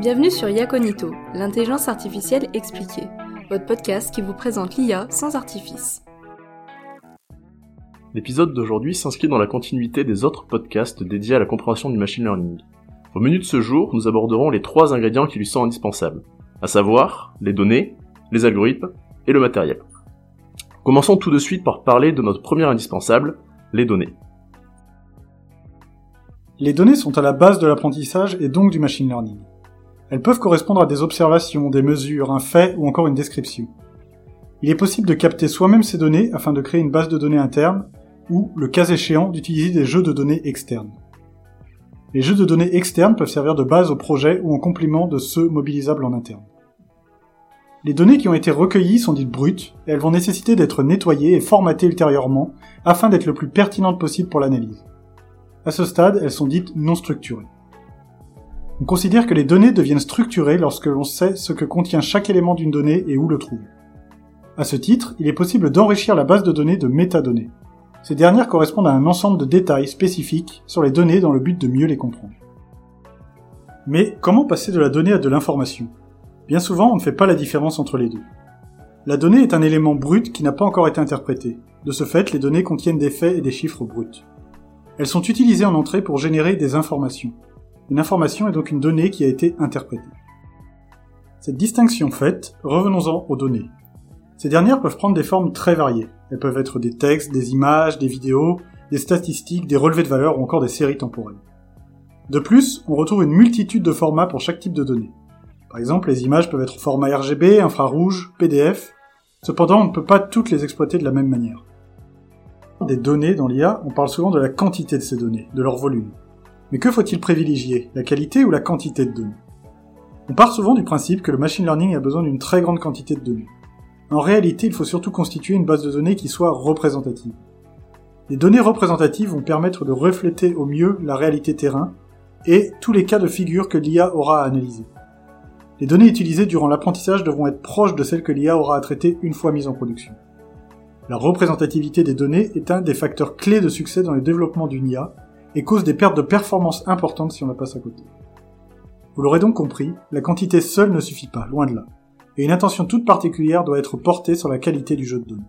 Bienvenue sur Yaconito, l'intelligence artificielle expliquée, votre podcast qui vous présente l'IA sans artifice. L'épisode d'aujourd'hui s'inscrit dans la continuité des autres podcasts dédiés à la compréhension du machine learning. Au menu de ce jour, nous aborderons les trois ingrédients qui lui sont indispensables, à savoir les données, les algorithmes et le matériel. Commençons tout de suite par parler de notre premier indispensable, les données. Les données sont à la base de l'apprentissage et donc du machine learning. Elles peuvent correspondre à des observations, des mesures, un fait ou encore une description. Il est possible de capter soi-même ces données afin de créer une base de données interne ou, le cas échéant, d'utiliser des jeux de données externes. Les jeux de données externes peuvent servir de base au projet ou en complément de ceux mobilisables en interne. Les données qui ont été recueillies sont dites brutes et elles vont nécessiter d'être nettoyées et formatées ultérieurement afin d'être le plus pertinentes possible pour l'analyse. À ce stade, elles sont dites non structurées. On considère que les données deviennent structurées lorsque l'on sait ce que contient chaque élément d'une donnée et où le trouver. À ce titre, il est possible d'enrichir la base de données de métadonnées. Ces dernières correspondent à un ensemble de détails spécifiques sur les données dans le but de mieux les comprendre. Mais comment passer de la donnée à de l'information? Bien souvent, on ne fait pas la différence entre les deux. La donnée est un élément brut qui n'a pas encore été interprété. De ce fait, les données contiennent des faits et des chiffres bruts. Elles sont utilisées en entrée pour générer des informations. Une information est donc une donnée qui a été interprétée. Cette distinction faite, revenons-en aux données. Ces dernières peuvent prendre des formes très variées. Elles peuvent être des textes, des images, des vidéos, des statistiques, des relevés de valeur ou encore des séries temporelles. De plus, on retrouve une multitude de formats pour chaque type de données. Par exemple, les images peuvent être format RGB, infrarouge, PDF. Cependant, on ne peut pas toutes les exploiter de la même manière. Des données dans l'IA, on parle souvent de la quantité de ces données, de leur volume. Mais que faut-il privilégier, la qualité ou la quantité de données? On part souvent du principe que le machine learning a besoin d'une très grande quantité de données. En réalité, il faut surtout constituer une base de données qui soit représentative. Les données représentatives vont permettre de refléter au mieux la réalité terrain et tous les cas de figure que l'IA aura à analyser. Les données utilisées durant l'apprentissage devront être proches de celles que l'IA aura à traiter une fois mise en production. La représentativité des données est un des facteurs clés de succès dans le développement d'une IA et cause des pertes de performance importantes si on la passe à côté. Vous l'aurez donc compris, la quantité seule ne suffit pas, loin de là, et une attention toute particulière doit être portée sur la qualité du jeu de données.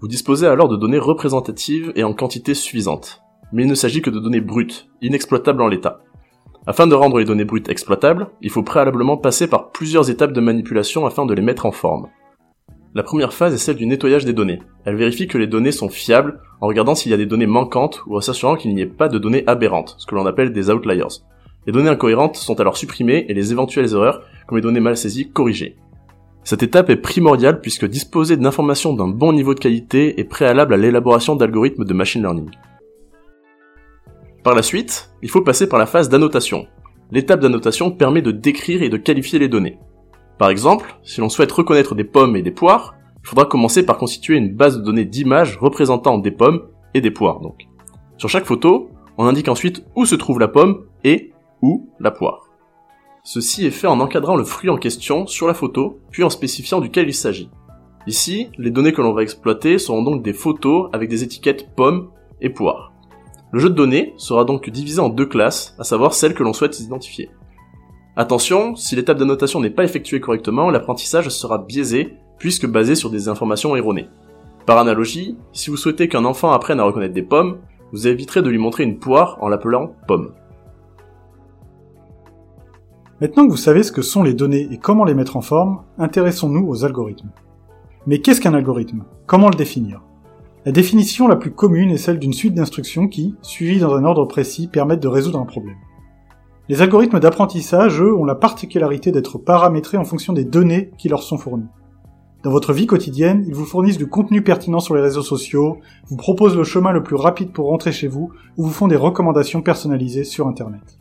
Vous disposez alors de données représentatives et en quantité suffisante. Mais il ne s'agit que de données brutes, inexploitables en l'état. Afin de rendre les données brutes exploitables, il faut préalablement passer par plusieurs étapes de manipulation afin de les mettre en forme. La première phase est celle du nettoyage des données. Elle vérifie que les données sont fiables en regardant s'il y a des données manquantes ou en s'assurant qu'il n'y ait pas de données aberrantes, ce que l'on appelle des outliers. Les données incohérentes sont alors supprimées et les éventuelles erreurs, comme les données mal saisies, corrigées. Cette étape est primordiale puisque disposer d'informations d'un bon niveau de qualité est préalable à l'élaboration d'algorithmes de machine learning. Par la suite, il faut passer par la phase d'annotation. L'étape d'annotation permet de décrire et de qualifier les données. Par exemple, si l'on souhaite reconnaître des pommes et des poires, il faudra commencer par constituer une base de données d'images représentant des pommes et des poires donc. Sur chaque photo, on indique ensuite où se trouve la pomme et où la poire. Ceci est fait en encadrant le fruit en question sur la photo, puis en spécifiant duquel il s'agit. Ici, les données que l'on va exploiter seront donc des photos avec des étiquettes pommes et poires. Le jeu de données sera donc divisé en deux classes, à savoir celles que l'on souhaite identifier. Attention, si l'étape d'annotation n'est pas effectuée correctement, l'apprentissage sera biaisé, puisque basé sur des informations erronées. Par analogie, si vous souhaitez qu'un enfant apprenne à reconnaître des pommes, vous éviterez de lui montrer une poire en l'appelant pomme. Maintenant que vous savez ce que sont les données et comment les mettre en forme, intéressons-nous aux algorithmes. Mais qu'est-ce qu'un algorithme? Comment le définir? La définition la plus commune est celle d'une suite d'instructions qui, suivies dans un ordre précis, permettent de résoudre un problème. Les algorithmes d'apprentissage, eux, ont la particularité d'être paramétrés en fonction des données qui leur sont fournies. Dans votre vie quotidienne, ils vous fournissent du contenu pertinent sur les réseaux sociaux, vous proposent le chemin le plus rapide pour rentrer chez vous, ou vous font des recommandations personnalisées sur Internet.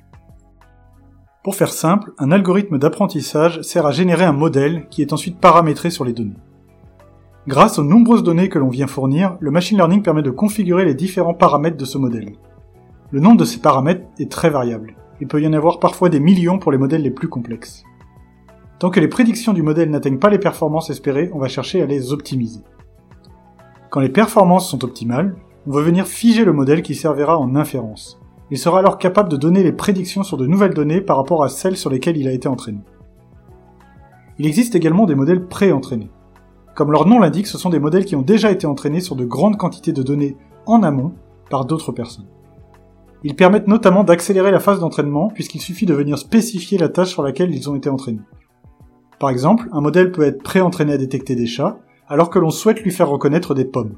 Pour faire simple, un algorithme d'apprentissage sert à générer un modèle qui est ensuite paramétré sur les données. Grâce aux nombreuses données que l'on vient fournir, le machine learning permet de configurer les différents paramètres de ce modèle. Le nombre de ces paramètres est très variable il peut y en avoir parfois des millions pour les modèles les plus complexes. Tant que les prédictions du modèle n'atteignent pas les performances espérées, on va chercher à les optimiser. Quand les performances sont optimales, on va venir figer le modèle qui servira en inférence. Il sera alors capable de donner les prédictions sur de nouvelles données par rapport à celles sur lesquelles il a été entraîné. Il existe également des modèles pré-entraînés. Comme leur nom l'indique, ce sont des modèles qui ont déjà été entraînés sur de grandes quantités de données en amont par d'autres personnes. Ils permettent notamment d'accélérer la phase d'entraînement puisqu'il suffit de venir spécifier la tâche sur laquelle ils ont été entraînés. Par exemple, un modèle peut être pré-entraîné à détecter des chats alors que l'on souhaite lui faire reconnaître des pommes.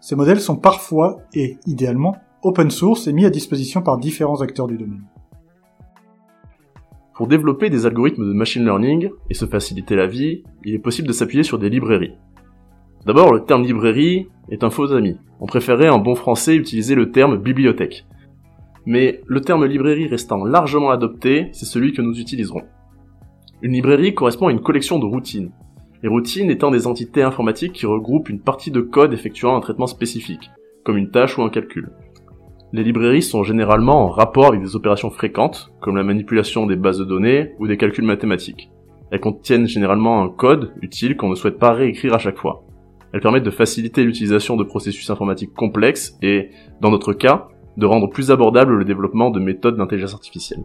Ces modèles sont parfois, et idéalement, open source et mis à disposition par différents acteurs du domaine. Pour développer des algorithmes de machine learning et se faciliter la vie, il est possible de s'appuyer sur des librairies. D'abord, le terme librairie est un faux ami. On préférait en bon français utiliser le terme bibliothèque. Mais le terme librairie restant largement adopté, c'est celui que nous utiliserons. Une librairie correspond à une collection de routines. Les routines étant des entités informatiques qui regroupent une partie de code effectuant un traitement spécifique, comme une tâche ou un calcul. Les librairies sont généralement en rapport avec des opérations fréquentes, comme la manipulation des bases de données ou des calculs mathématiques. Elles contiennent généralement un code utile qu'on ne souhaite pas réécrire à chaque fois. Elles permettent de faciliter l'utilisation de processus informatiques complexes et, dans notre cas, de rendre plus abordable le développement de méthodes d'intelligence artificielle.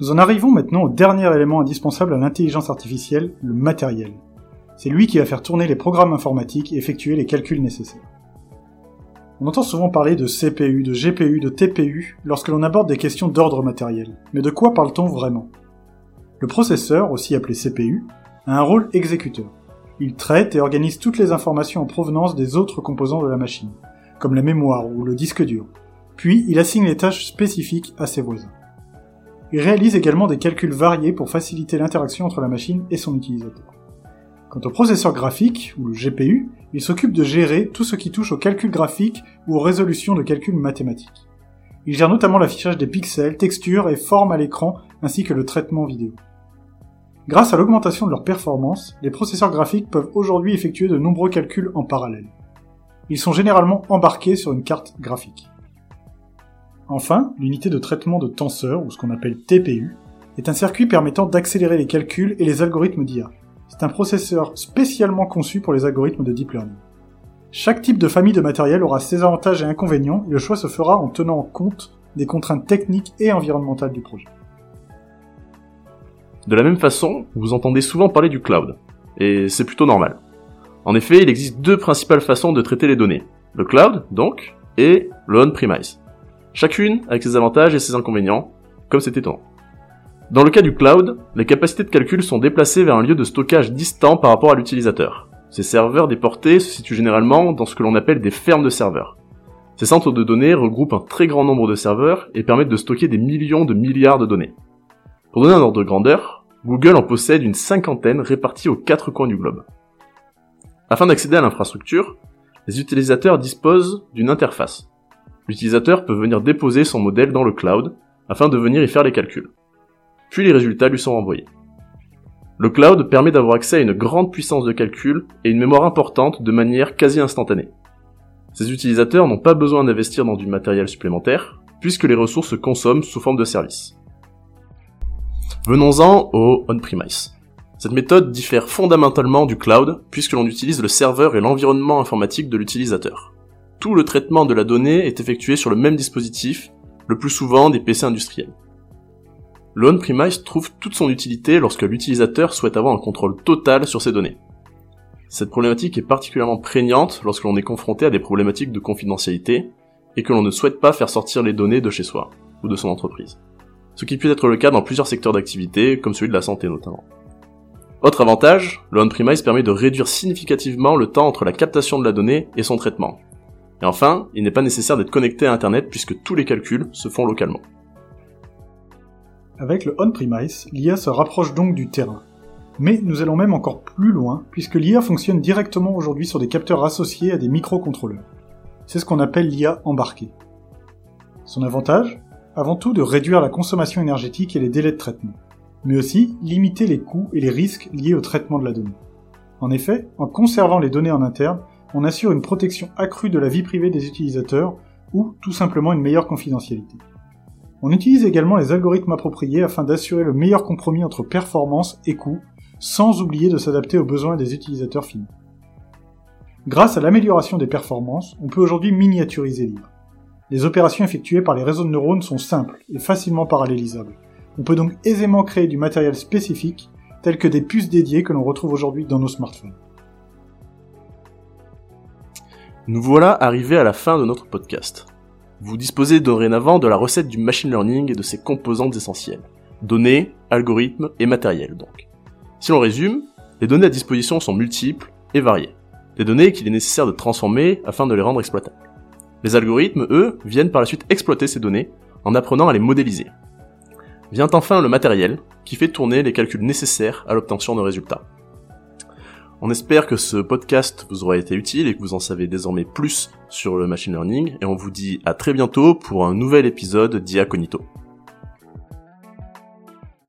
Nous en arrivons maintenant au dernier élément indispensable à l'intelligence artificielle, le matériel. C'est lui qui va faire tourner les programmes informatiques et effectuer les calculs nécessaires. On entend souvent parler de CPU, de GPU, de TPU lorsque l'on aborde des questions d'ordre matériel. Mais de quoi parle-t-on vraiment? Le processeur, aussi appelé CPU, a un rôle exécuteur. Il traite et organise toutes les informations en provenance des autres composants de la machine, comme la mémoire ou le disque dur. Puis il assigne les tâches spécifiques à ses voisins. Il réalise également des calculs variés pour faciliter l'interaction entre la machine et son utilisateur. Quant au processeur graphique, ou le GPU, il s'occupe de gérer tout ce qui touche au calcul graphique ou aux résolutions de calculs mathématiques. Il gère notamment l'affichage des pixels, textures et formes à l'écran, ainsi que le traitement vidéo. Grâce à l'augmentation de leur performance, les processeurs graphiques peuvent aujourd'hui effectuer de nombreux calculs en parallèle. Ils sont généralement embarqués sur une carte graphique. Enfin, l'unité de traitement de tenseur, ou ce qu'on appelle TPU, est un circuit permettant d'accélérer les calculs et les algorithmes d'IA. C'est un processeur spécialement conçu pour les algorithmes de deep learning. Chaque type de famille de matériel aura ses avantages et inconvénients, et le choix se fera en tenant compte des contraintes techniques et environnementales du projet. De la même façon, vous entendez souvent parler du cloud, et c'est plutôt normal. En effet, il existe deux principales façons de traiter les données. Le cloud, donc, et le on-premise. Chacune avec ses avantages et ses inconvénients, comme c'est étonnant. Dans le cas du cloud, les capacités de calcul sont déplacées vers un lieu de stockage distant par rapport à l'utilisateur. Ces serveurs déportés se situent généralement dans ce que l'on appelle des fermes de serveurs. Ces centres de données regroupent un très grand nombre de serveurs et permettent de stocker des millions de milliards de données. Pour donner un ordre de grandeur, Google en possède une cinquantaine réparties aux quatre coins du globe. Afin d'accéder à l'infrastructure, les utilisateurs disposent d'une interface. L'utilisateur peut venir déposer son modèle dans le cloud afin de venir y faire les calculs puis les résultats lui sont envoyés. Le cloud permet d'avoir accès à une grande puissance de calcul et une mémoire importante de manière quasi instantanée. Ces utilisateurs n'ont pas besoin d'investir dans du matériel supplémentaire, puisque les ressources se consomment sous forme de services. Venons-en au on-premise. Cette méthode diffère fondamentalement du cloud, puisque l'on utilise le serveur et l'environnement informatique de l'utilisateur. Tout le traitement de la donnée est effectué sur le même dispositif, le plus souvent des PC industriels. Le on-premise trouve toute son utilité lorsque l'utilisateur souhaite avoir un contrôle total sur ses données. Cette problématique est particulièrement prégnante lorsque l'on est confronté à des problématiques de confidentialité et que l'on ne souhaite pas faire sortir les données de chez soi ou de son entreprise. Ce qui peut être le cas dans plusieurs secteurs d'activité, comme celui de la santé notamment. Autre avantage, le on-premise permet de réduire significativement le temps entre la captation de la donnée et son traitement. Et enfin, il n'est pas nécessaire d'être connecté à Internet puisque tous les calculs se font localement. Avec le on-premise, l'IA se rapproche donc du terrain. Mais nous allons même encore plus loin, puisque l'IA fonctionne directement aujourd'hui sur des capteurs associés à des microcontrôleurs. C'est ce qu'on appelle l'IA embarquée. Son avantage? Avant tout de réduire la consommation énergétique et les délais de traitement, mais aussi limiter les coûts et les risques liés au traitement de la donnée. En effet, en conservant les données en interne, on assure une protection accrue de la vie privée des utilisateurs ou tout simplement une meilleure confidentialité. On utilise également les algorithmes appropriés afin d'assurer le meilleur compromis entre performance et coût, sans oublier de s'adapter aux besoins des utilisateurs finaux. Grâce à l'amélioration des performances, on peut aujourd'hui miniaturiser l'IA. Les opérations effectuées par les réseaux de neurones sont simples et facilement parallélisables. On peut donc aisément créer du matériel spécifique, tel que des puces dédiées que l'on retrouve aujourd'hui dans nos smartphones. Nous voilà arrivés à la fin de notre podcast. Vous disposez dorénavant de la recette du machine learning et de ses composantes essentielles. Données, algorithmes et matériel donc. Si l'on résume, les données à disposition sont multiples et variées. Des données qu'il est nécessaire de transformer afin de les rendre exploitables. Les algorithmes, eux, viennent par la suite exploiter ces données en apprenant à les modéliser. Vient enfin le matériel, qui fait tourner les calculs nécessaires à l'obtention de résultats. On espère que ce podcast vous aura été utile et que vous en savez désormais plus sur le machine learning, et on vous dit à très bientôt pour un nouvel épisode d'Iaconito.